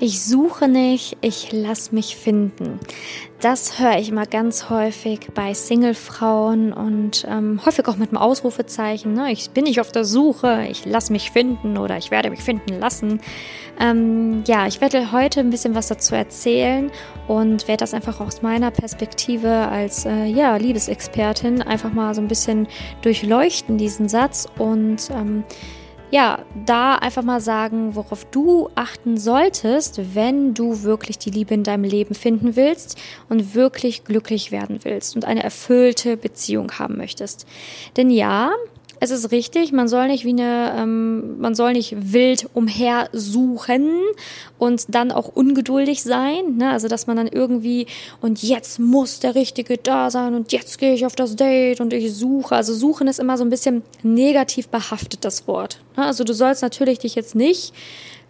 Ich suche nicht, ich lass mich finden. Das höre ich immer ganz häufig bei Singlefrauen und ähm, häufig auch mit einem Ausrufezeichen. Ne? Ich bin nicht auf der Suche, ich lass mich finden oder ich werde mich finden lassen. Ähm, ja, ich werde heute ein bisschen was dazu erzählen und werde das einfach aus meiner Perspektive als äh, ja, Liebesexpertin einfach mal so ein bisschen durchleuchten, diesen Satz und ähm, ja, da einfach mal sagen, worauf du achten solltest, wenn du wirklich die Liebe in deinem Leben finden willst und wirklich glücklich werden willst und eine erfüllte Beziehung haben möchtest. Denn ja, es ist richtig, man soll nicht wie eine, ähm, man soll nicht wild umhersuchen und dann auch ungeduldig sein. Ne? Also dass man dann irgendwie und jetzt muss der Richtige da sein und jetzt gehe ich auf das Date und ich suche. Also suchen ist immer so ein bisschen negativ behaftet das Wort. Ne? Also du sollst natürlich dich jetzt nicht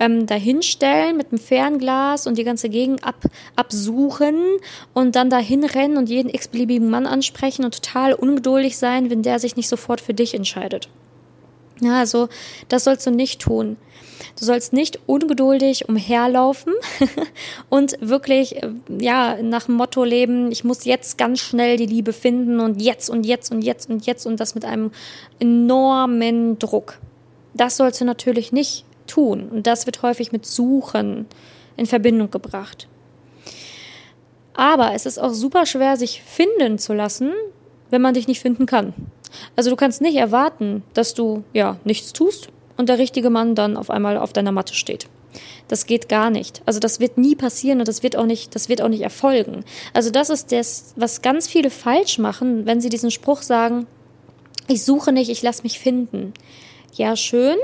ähm, dahinstellen mit einem Fernglas und die ganze Gegend ab, absuchen und dann dahin rennen und jeden x-beliebigen Mann ansprechen und total ungeduldig sein, wenn der sich nicht sofort für dich entscheidet. Ja, also das sollst du nicht tun. Du sollst nicht ungeduldig umherlaufen und wirklich, äh, ja, nach dem Motto leben, ich muss jetzt ganz schnell die Liebe finden und jetzt und jetzt und jetzt und jetzt und das mit einem enormen Druck. Das sollst du natürlich nicht tun. Und das wird häufig mit Suchen in Verbindung gebracht. Aber es ist auch super schwer, sich finden zu lassen, wenn man dich nicht finden kann. Also du kannst nicht erwarten, dass du ja nichts tust und der richtige Mann dann auf einmal auf deiner Matte steht. Das geht gar nicht. Also das wird nie passieren und das wird auch nicht, das wird auch nicht erfolgen. Also das ist das, was ganz viele falsch machen, wenn sie diesen Spruch sagen, ich suche nicht, ich lass mich finden. Ja, schön,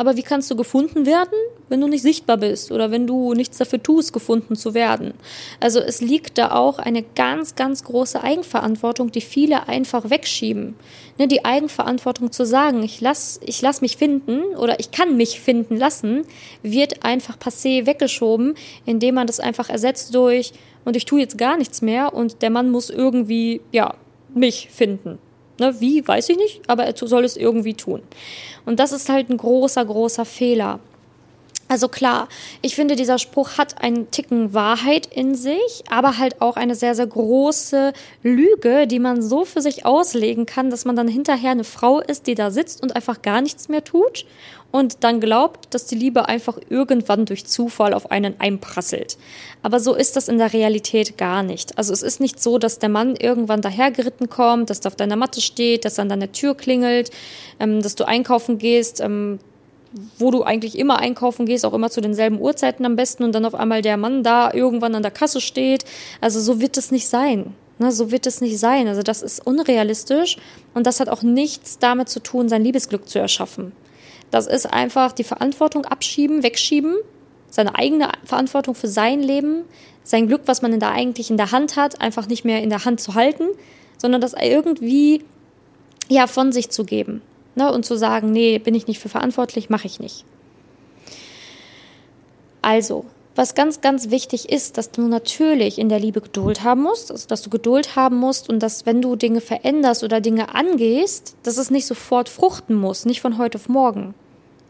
aber wie kannst du gefunden werden, wenn du nicht sichtbar bist oder wenn du nichts dafür tust, gefunden zu werden? Also es liegt da auch eine ganz, ganz große Eigenverantwortung, die viele einfach wegschieben. Ne, die Eigenverantwortung zu sagen, ich lass, ich lass mich finden oder ich kann mich finden lassen, wird einfach passé weggeschoben, indem man das einfach ersetzt durch und ich tue jetzt gar nichts mehr und der Mann muss irgendwie, ja, mich finden. Ne, wie, weiß ich nicht, aber er soll es irgendwie tun. Und das ist halt ein großer, großer Fehler. Also klar, ich finde, dieser Spruch hat einen Ticken Wahrheit in sich, aber halt auch eine sehr, sehr große Lüge, die man so für sich auslegen kann, dass man dann hinterher eine Frau ist, die da sitzt und einfach gar nichts mehr tut und dann glaubt, dass die Liebe einfach irgendwann durch Zufall auf einen einprasselt. Aber so ist das in der Realität gar nicht. Also es ist nicht so, dass der Mann irgendwann dahergeritten kommt, dass er auf deiner Matte steht, dass er an deiner Tür klingelt, ähm, dass du einkaufen gehst, ähm, wo du eigentlich immer einkaufen gehst, auch immer zu denselben Uhrzeiten am besten und dann auf einmal der Mann da irgendwann an der Kasse steht. Also so wird es nicht sein. Ne, so wird es nicht sein. Also das ist unrealistisch und das hat auch nichts damit zu tun, sein Liebesglück zu erschaffen. Das ist einfach die Verantwortung abschieben, wegschieben, seine eigene Verantwortung für sein Leben, sein Glück, was man da eigentlich in der Hand hat, einfach nicht mehr in der Hand zu halten, sondern das irgendwie ja von sich zu geben ne, und zu sagen, nee, bin ich nicht für verantwortlich, mache ich nicht. Also, was ganz, ganz wichtig ist, dass du natürlich in der Liebe Geduld haben musst, also dass du Geduld haben musst und dass, wenn du Dinge veränderst oder Dinge angehst, dass es nicht sofort fruchten muss, nicht von heute auf morgen.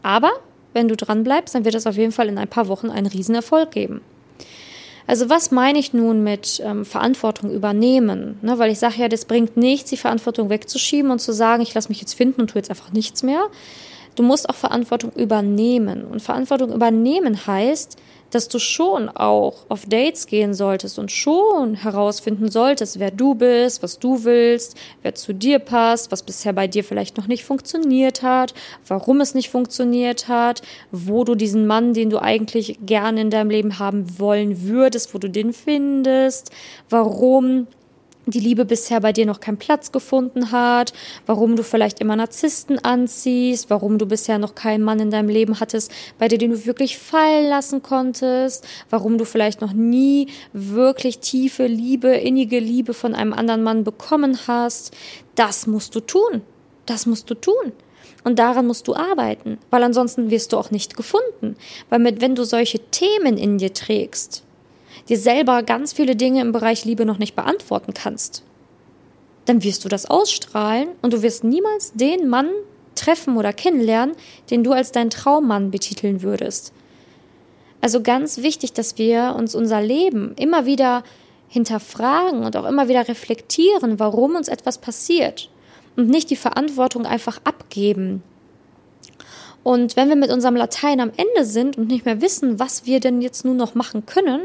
Aber wenn du dran bleibst, dann wird es auf jeden Fall in ein paar Wochen einen Riesenerfolg geben. Also was meine ich nun mit ähm, Verantwortung übernehmen? Ne, weil ich sage ja, das bringt nichts, die Verantwortung wegzuschieben und zu sagen, ich lasse mich jetzt finden und tue jetzt einfach nichts mehr. Du musst auch Verantwortung übernehmen. Und Verantwortung übernehmen heißt, dass du schon auch auf Dates gehen solltest und schon herausfinden solltest, wer du bist, was du willst, wer zu dir passt, was bisher bei dir vielleicht noch nicht funktioniert hat, warum es nicht funktioniert hat, wo du diesen Mann, den du eigentlich gerne in deinem Leben haben wollen würdest, wo du den findest, warum die Liebe bisher bei dir noch keinen Platz gefunden hat, warum du vielleicht immer Narzissten anziehst, warum du bisher noch keinen Mann in deinem Leben hattest, bei dir den du wirklich fallen lassen konntest, warum du vielleicht noch nie wirklich tiefe Liebe, innige Liebe von einem anderen Mann bekommen hast. Das musst du tun. Das musst du tun. Und daran musst du arbeiten, weil ansonsten wirst du auch nicht gefunden. Weil mit, wenn du solche Themen in dir trägst, dir selber ganz viele Dinge im Bereich Liebe noch nicht beantworten kannst, dann wirst du das ausstrahlen und du wirst niemals den Mann treffen oder kennenlernen, den du als deinen Traummann betiteln würdest. Also ganz wichtig, dass wir uns unser Leben immer wieder hinterfragen und auch immer wieder reflektieren, warum uns etwas passiert und nicht die Verantwortung einfach abgeben. Und wenn wir mit unserem Latein am Ende sind und nicht mehr wissen, was wir denn jetzt nun noch machen können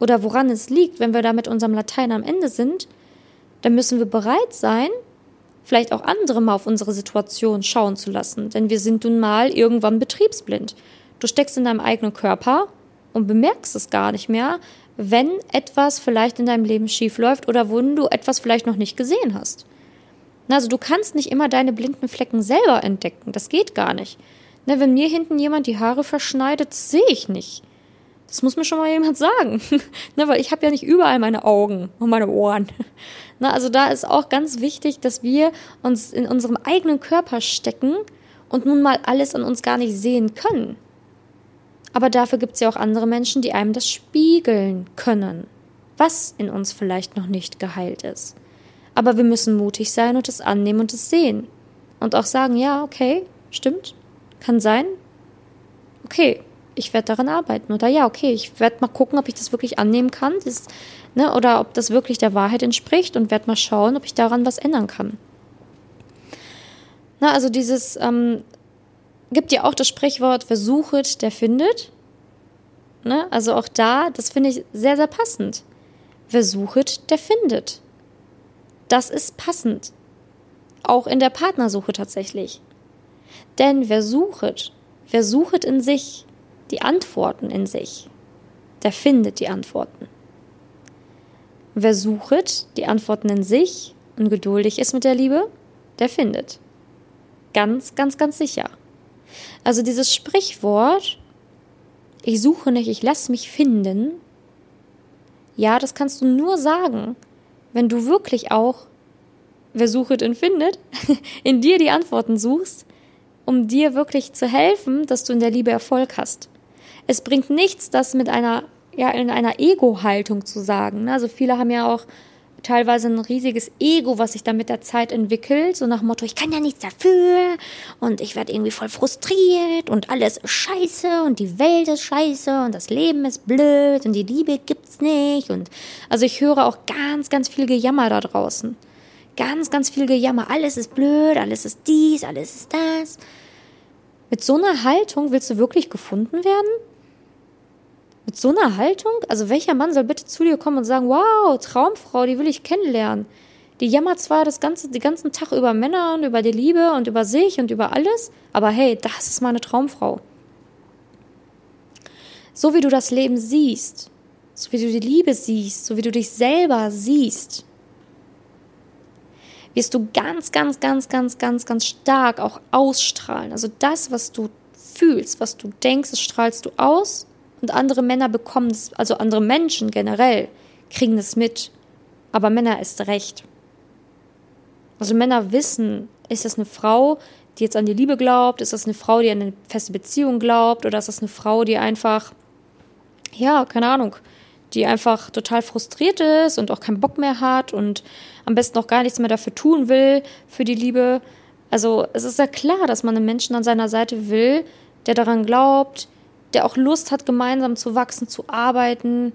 oder woran es liegt, wenn wir da mit unserem Latein am Ende sind, dann müssen wir bereit sein, vielleicht auch andere mal auf unsere Situation schauen zu lassen. Denn wir sind nun mal irgendwann betriebsblind. Du steckst in deinem eigenen Körper und bemerkst es gar nicht mehr, wenn etwas vielleicht in deinem Leben schief läuft oder wo du etwas vielleicht noch nicht gesehen hast. Also du kannst nicht immer deine blinden Flecken selber entdecken. Das geht gar nicht. wenn mir hinten jemand die Haare verschneidet, sehe ich nicht. Das muss mir schon mal jemand sagen. ne, weil ich habe ja nicht überall meine Augen und meine Ohren. ne, also da ist auch ganz wichtig, dass wir uns in unserem eigenen Körper stecken und nun mal alles an uns gar nicht sehen können. Aber dafür gibt es ja auch andere Menschen, die einem das spiegeln können, was in uns vielleicht noch nicht geheilt ist. Aber wir müssen mutig sein und es annehmen und es sehen. Und auch sagen, ja, okay, stimmt, kann sein. Okay, ich werde daran arbeiten. Oder ja, okay, ich werde mal gucken, ob ich das wirklich annehmen kann. Das, ne, oder ob das wirklich der Wahrheit entspricht und werde mal schauen, ob ich daran was ändern kann. Na, also dieses ähm, gibt ja auch das Sprichwort, wer suchet, der findet. Ne? Also auch da, das finde ich sehr, sehr passend. Wer suchet, der findet. Das ist passend. Auch in der Partnersuche tatsächlich. Denn wer suchet, wer suchet in sich, die Antworten in sich, der findet die Antworten. Wer suchet die Antworten in sich und geduldig ist mit der Liebe, der findet. Ganz, ganz, ganz sicher. Also dieses Sprichwort, ich suche nicht, ich lasse mich finden, ja, das kannst du nur sagen, wenn du wirklich auch, wer suchet und findet, in dir die Antworten suchst, um dir wirklich zu helfen, dass du in der Liebe Erfolg hast. Es bringt nichts, das mit einer, ja, in einer Ego-Haltung zu sagen. Ne? Also viele haben ja auch teilweise ein riesiges Ego, was sich dann mit der Zeit entwickelt, so nach dem Motto, ich kann ja nichts dafür und ich werde irgendwie voll frustriert und alles ist scheiße und die Welt ist scheiße und das Leben ist blöd und die Liebe gibt's nicht und also ich höre auch ganz, ganz viel Gejammer da draußen. Ganz, ganz viel Gejammer. Alles ist blöd, alles ist dies, alles ist das. Mit so einer Haltung willst du wirklich gefunden werden? Mit so einer Haltung? Also welcher Mann soll bitte zu dir kommen und sagen, wow, Traumfrau, die will ich kennenlernen. Die jammert zwar das ganze, den ganzen Tag über Männer und über die Liebe und über sich und über alles, aber hey, das ist meine Traumfrau. So wie du das Leben siehst, so wie du die Liebe siehst, so wie du dich selber siehst, wirst du ganz, ganz, ganz, ganz, ganz, ganz stark auch ausstrahlen. Also das, was du fühlst, was du denkst, das strahlst du aus und andere Männer bekommen es, also andere Menschen generell, kriegen es mit. Aber Männer ist recht. Also Männer wissen, ist das eine Frau, die jetzt an die Liebe glaubt? Ist das eine Frau, die an eine feste Beziehung glaubt? Oder ist das eine Frau, die einfach, ja, keine Ahnung, die einfach total frustriert ist und auch keinen Bock mehr hat und am besten auch gar nichts mehr dafür tun will, für die Liebe? Also es ist ja klar, dass man einen Menschen an seiner Seite will, der daran glaubt, der auch Lust hat, gemeinsam zu wachsen, zu arbeiten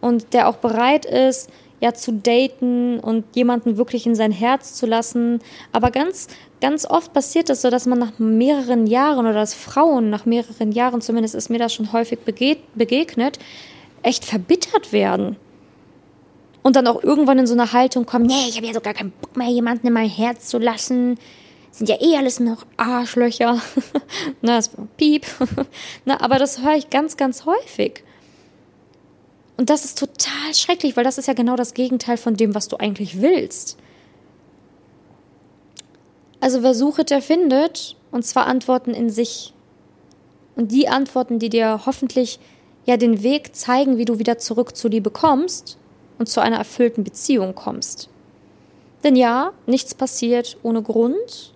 und der auch bereit ist, ja, zu daten und jemanden wirklich in sein Herz zu lassen. Aber ganz, ganz oft passiert es das so, dass man nach mehreren Jahren oder dass Frauen nach mehreren Jahren, zumindest ist mir das schon häufig begegnet, echt verbittert werden. Und dann auch irgendwann in so eine Haltung kommen, nee, ich habe ja so gar keinen Bock mehr, jemanden in mein Herz zu lassen sind ja eh alles noch Arschlöcher. Na, das war Piep. Na, aber das höre ich ganz, ganz häufig. Und das ist total schrecklich, weil das ist ja genau das Gegenteil von dem, was du eigentlich willst. Also wer sucht, der findet, und zwar Antworten in sich. Und die Antworten, die dir hoffentlich ja den Weg zeigen, wie du wieder zurück zu Liebe kommst und zu einer erfüllten Beziehung kommst. Denn ja, nichts passiert ohne Grund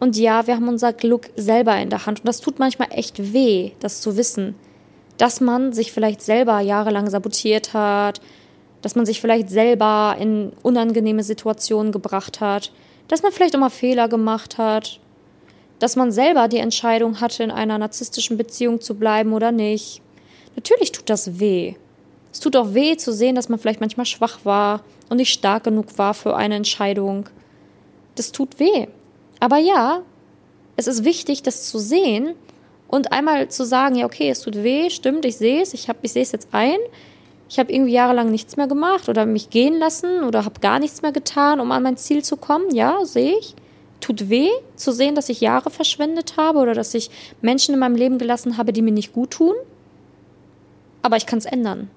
und ja, wir haben unser Glück selber in der Hand. Und das tut manchmal echt weh, das zu wissen. Dass man sich vielleicht selber jahrelang sabotiert hat, dass man sich vielleicht selber in unangenehme Situationen gebracht hat, dass man vielleicht auch mal Fehler gemacht hat, dass man selber die Entscheidung hatte, in einer narzisstischen Beziehung zu bleiben oder nicht. Natürlich tut das weh. Es tut auch weh zu sehen, dass man vielleicht manchmal schwach war und nicht stark genug war für eine Entscheidung. Das tut weh. Aber ja, es ist wichtig, das zu sehen und einmal zu sagen, ja, okay, es tut weh, stimmt, ich sehe es, ich, ich sehe es jetzt ein. Ich habe irgendwie jahrelang nichts mehr gemacht oder mich gehen lassen oder habe gar nichts mehr getan, um an mein Ziel zu kommen. Ja, sehe ich. Tut weh zu sehen, dass ich Jahre verschwendet habe oder dass ich Menschen in meinem Leben gelassen habe, die mir nicht gut tun. Aber ich kann es ändern.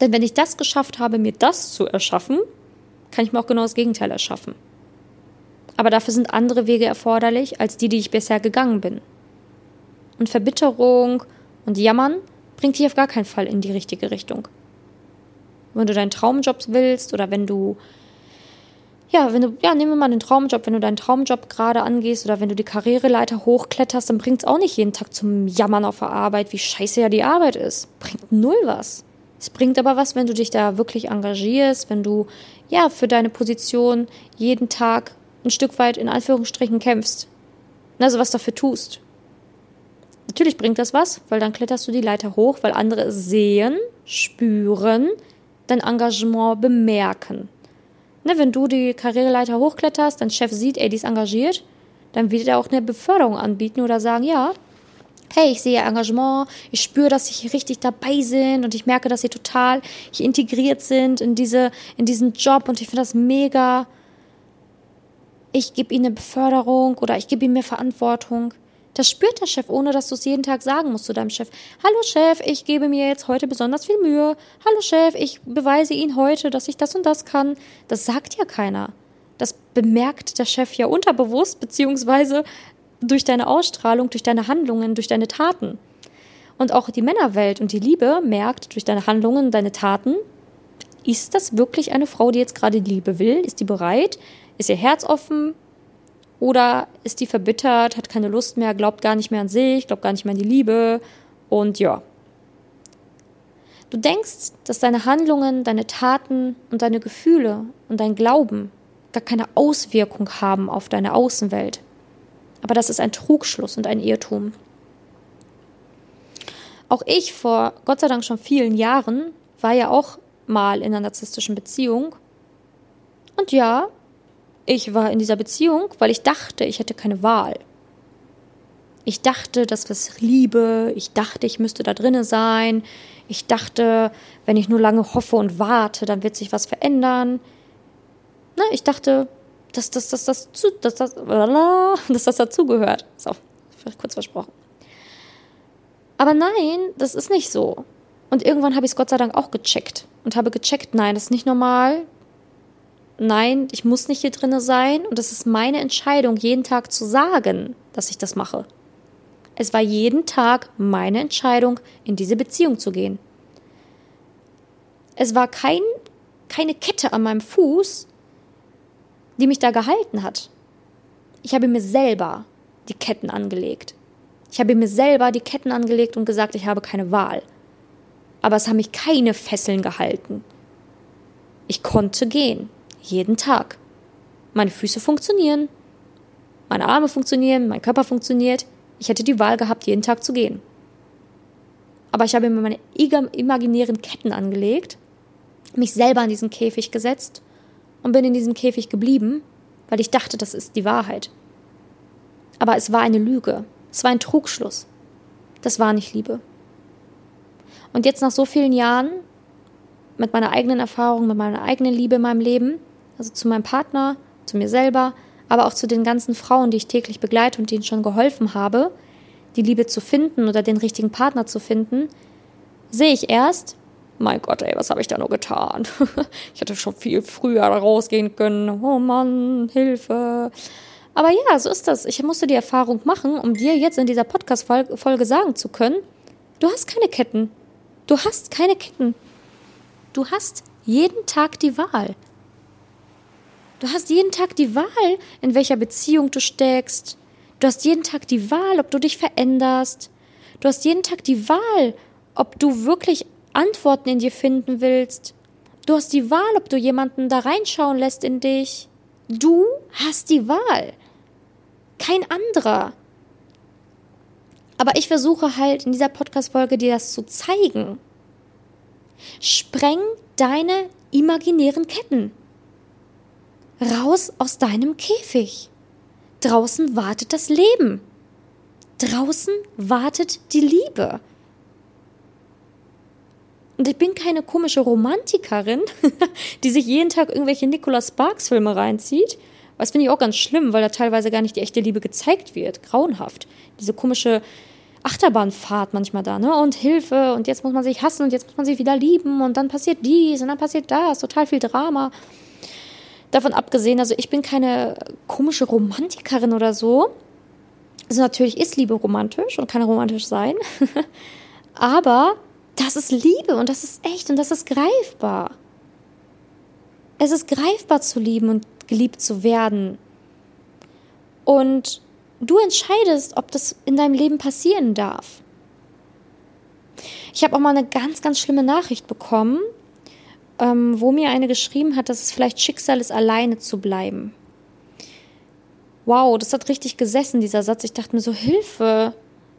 Denn wenn ich das geschafft habe, mir das zu erschaffen, kann ich mir auch genau das Gegenteil erschaffen. Aber dafür sind andere Wege erforderlich als die, die ich bisher gegangen bin. Und Verbitterung und Jammern bringt dich auf gar keinen Fall in die richtige Richtung. Wenn du deinen Traumjob willst oder wenn du, ja, wenn du, ja, nehmen wir mal den Traumjob, wenn du deinen Traumjob gerade angehst oder wenn du die Karriereleiter hochkletterst, dann bringt es auch nicht jeden Tag zum Jammern auf der Arbeit, wie scheiße ja die Arbeit ist. Bringt null was. Es bringt aber was, wenn du dich da wirklich engagierst, wenn du, ja, für deine Position jeden Tag ein Stück weit in Anführungsstrichen kämpfst. Also was dafür tust. Natürlich bringt das was, weil dann kletterst du die Leiter hoch, weil andere sehen, spüren, dein Engagement bemerken. Ne, wenn du die Karriereleiter hochkletterst, dein Chef sieht, ey, die ist engagiert, dann wird er auch eine Beförderung anbieten oder sagen, ja, hey, ich sehe Engagement, ich spüre, dass sie richtig dabei sind und ich merke, dass sie total hier integriert sind in diese, in diesen Job und ich finde das mega ich gebe ihnen eine Beförderung oder ich gebe ihnen mehr Verantwortung. Das spürt der Chef, ohne dass du es jeden Tag sagen musst zu deinem Chef. Hallo Chef, ich gebe mir jetzt heute besonders viel Mühe. Hallo Chef, ich beweise Ihnen heute, dass ich das und das kann. Das sagt ja keiner. Das bemerkt der Chef ja unterbewusst, beziehungsweise durch deine Ausstrahlung, durch deine Handlungen, durch deine Taten. Und auch die Männerwelt und die Liebe merkt durch deine Handlungen, deine Taten, ist das wirklich eine Frau, die jetzt gerade Liebe will? Ist die bereit? Ist ihr Herz offen? Oder ist die verbittert, hat keine Lust mehr, glaubt gar nicht mehr an sich, glaubt gar nicht mehr an die Liebe? Und ja. Du denkst, dass deine Handlungen, deine Taten und deine Gefühle und dein Glauben gar keine Auswirkung haben auf deine Außenwelt. Aber das ist ein Trugschluss und ein Irrtum. Auch ich vor Gott sei Dank schon vielen Jahren war ja auch mal in einer narzisstischen Beziehung. Und ja, ich war in dieser Beziehung, weil ich dachte, ich hätte keine Wahl. Ich dachte, das ist Liebe. Ich dachte, ich müsste da drinnen sein. Ich dachte, wenn ich nur lange hoffe und warte, dann wird sich was verändern. Ne, ich dachte, dass das, das, das, das, das, dass das dazugehört. So, kurz versprochen. Aber nein, das ist nicht so. Und irgendwann habe ich es Gott sei Dank auch gecheckt und habe gecheckt, nein, das ist nicht normal nein, ich muss nicht hier drinne sein und es ist meine Entscheidung, jeden Tag zu sagen, dass ich das mache. Es war jeden Tag meine Entscheidung, in diese Beziehung zu gehen. Es war kein, keine Kette an meinem Fuß, die mich da gehalten hat. Ich habe mir selber die Ketten angelegt. Ich habe mir selber die Ketten angelegt und gesagt, ich habe keine Wahl. Aber es haben mich keine Fesseln gehalten. Ich konnte gehen. Jeden Tag. Meine Füße funktionieren, meine Arme funktionieren, mein Körper funktioniert. Ich hätte die Wahl gehabt, jeden Tag zu gehen. Aber ich habe mir meine imaginären Ketten angelegt, mich selber in diesen Käfig gesetzt und bin in diesem Käfig geblieben, weil ich dachte, das ist die Wahrheit. Aber es war eine Lüge. Es war ein Trugschluss. Das war nicht Liebe. Und jetzt nach so vielen Jahren, mit meiner eigenen Erfahrung, mit meiner eigenen Liebe in meinem Leben, also zu meinem Partner, zu mir selber, aber auch zu den ganzen Frauen, die ich täglich begleite und denen schon geholfen habe, die Liebe zu finden oder den richtigen Partner zu finden, sehe ich erst, mein Gott, ey, was habe ich da nur getan? ich hätte schon viel früher rausgehen können. Oh Mann, Hilfe. Aber ja, so ist das. Ich musste die Erfahrung machen, um dir jetzt in dieser Podcast-Folge sagen zu können, du hast keine Ketten. Du hast keine Ketten. Du hast jeden Tag die Wahl. Du hast jeden Tag die Wahl, in welcher Beziehung du steckst. Du hast jeden Tag die Wahl, ob du dich veränderst. Du hast jeden Tag die Wahl, ob du wirklich Antworten in dir finden willst. Du hast die Wahl, ob du jemanden da reinschauen lässt in dich. Du hast die Wahl. Kein anderer. Aber ich versuche halt in dieser Podcast-Folge dir das zu zeigen. Spreng deine imaginären Ketten. Raus aus deinem Käfig. Draußen wartet das Leben. Draußen wartet die Liebe. Und ich bin keine komische Romantikerin, die sich jeden Tag irgendwelche Nicholas Sparks Filme reinzieht. Das finde ich auch ganz schlimm, weil da teilweise gar nicht die echte Liebe gezeigt wird. Grauenhaft. Diese komische Achterbahnfahrt manchmal da, ne? Und Hilfe und jetzt muss man sich hassen und jetzt muss man sich wieder lieben und dann passiert dies und dann passiert das. Total viel Drama. Davon abgesehen, also ich bin keine komische Romantikerin oder so. Also natürlich ist Liebe romantisch und kann romantisch sein. Aber das ist Liebe und das ist echt und das ist greifbar. Es ist greifbar zu lieben und geliebt zu werden. Und du entscheidest, ob das in deinem Leben passieren darf. Ich habe auch mal eine ganz, ganz schlimme Nachricht bekommen, ähm, wo mir eine geschrieben hat, dass es vielleicht Schicksal ist, alleine zu bleiben. Wow, das hat richtig gesessen, dieser Satz. Ich dachte mir so, Hilfe.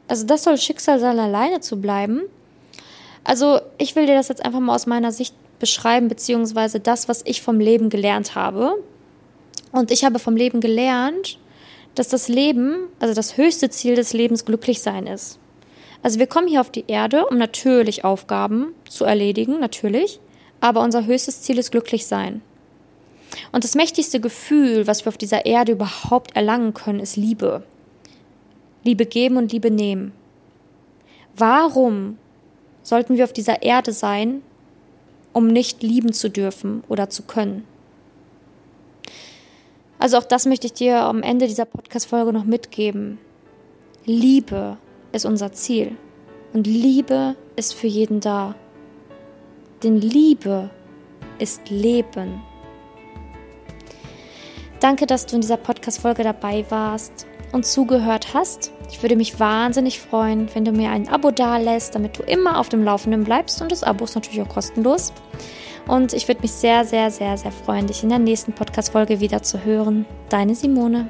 Also das soll Schicksal sein, alleine zu bleiben. Also ich will dir das jetzt einfach mal aus meiner Sicht beschreiben, beziehungsweise das, was ich vom Leben gelernt habe. Und ich habe vom Leben gelernt, dass das Leben, also das höchste Ziel des Lebens, glücklich sein ist. Also wir kommen hier auf die Erde, um natürlich Aufgaben zu erledigen, natürlich, aber unser höchstes Ziel ist glücklich sein. Und das mächtigste Gefühl, was wir auf dieser Erde überhaupt erlangen können, ist Liebe. Liebe geben und Liebe nehmen. Warum sollten wir auf dieser Erde sein, um nicht lieben zu dürfen oder zu können. Also auch das möchte ich dir am Ende dieser Podcast-Folge noch mitgeben. Liebe ist unser Ziel. Und Liebe ist für jeden da. Denn Liebe ist Leben. Danke, dass du in dieser Podcast-Folge dabei warst und zugehört hast. Ich würde mich wahnsinnig freuen, wenn du mir ein Abo dalässt, damit du immer auf dem Laufenden bleibst. Und das Abo ist natürlich auch kostenlos. Und ich würde mich sehr, sehr, sehr, sehr freuen, dich in der nächsten Podcast-Folge wieder zu hören. Deine Simone.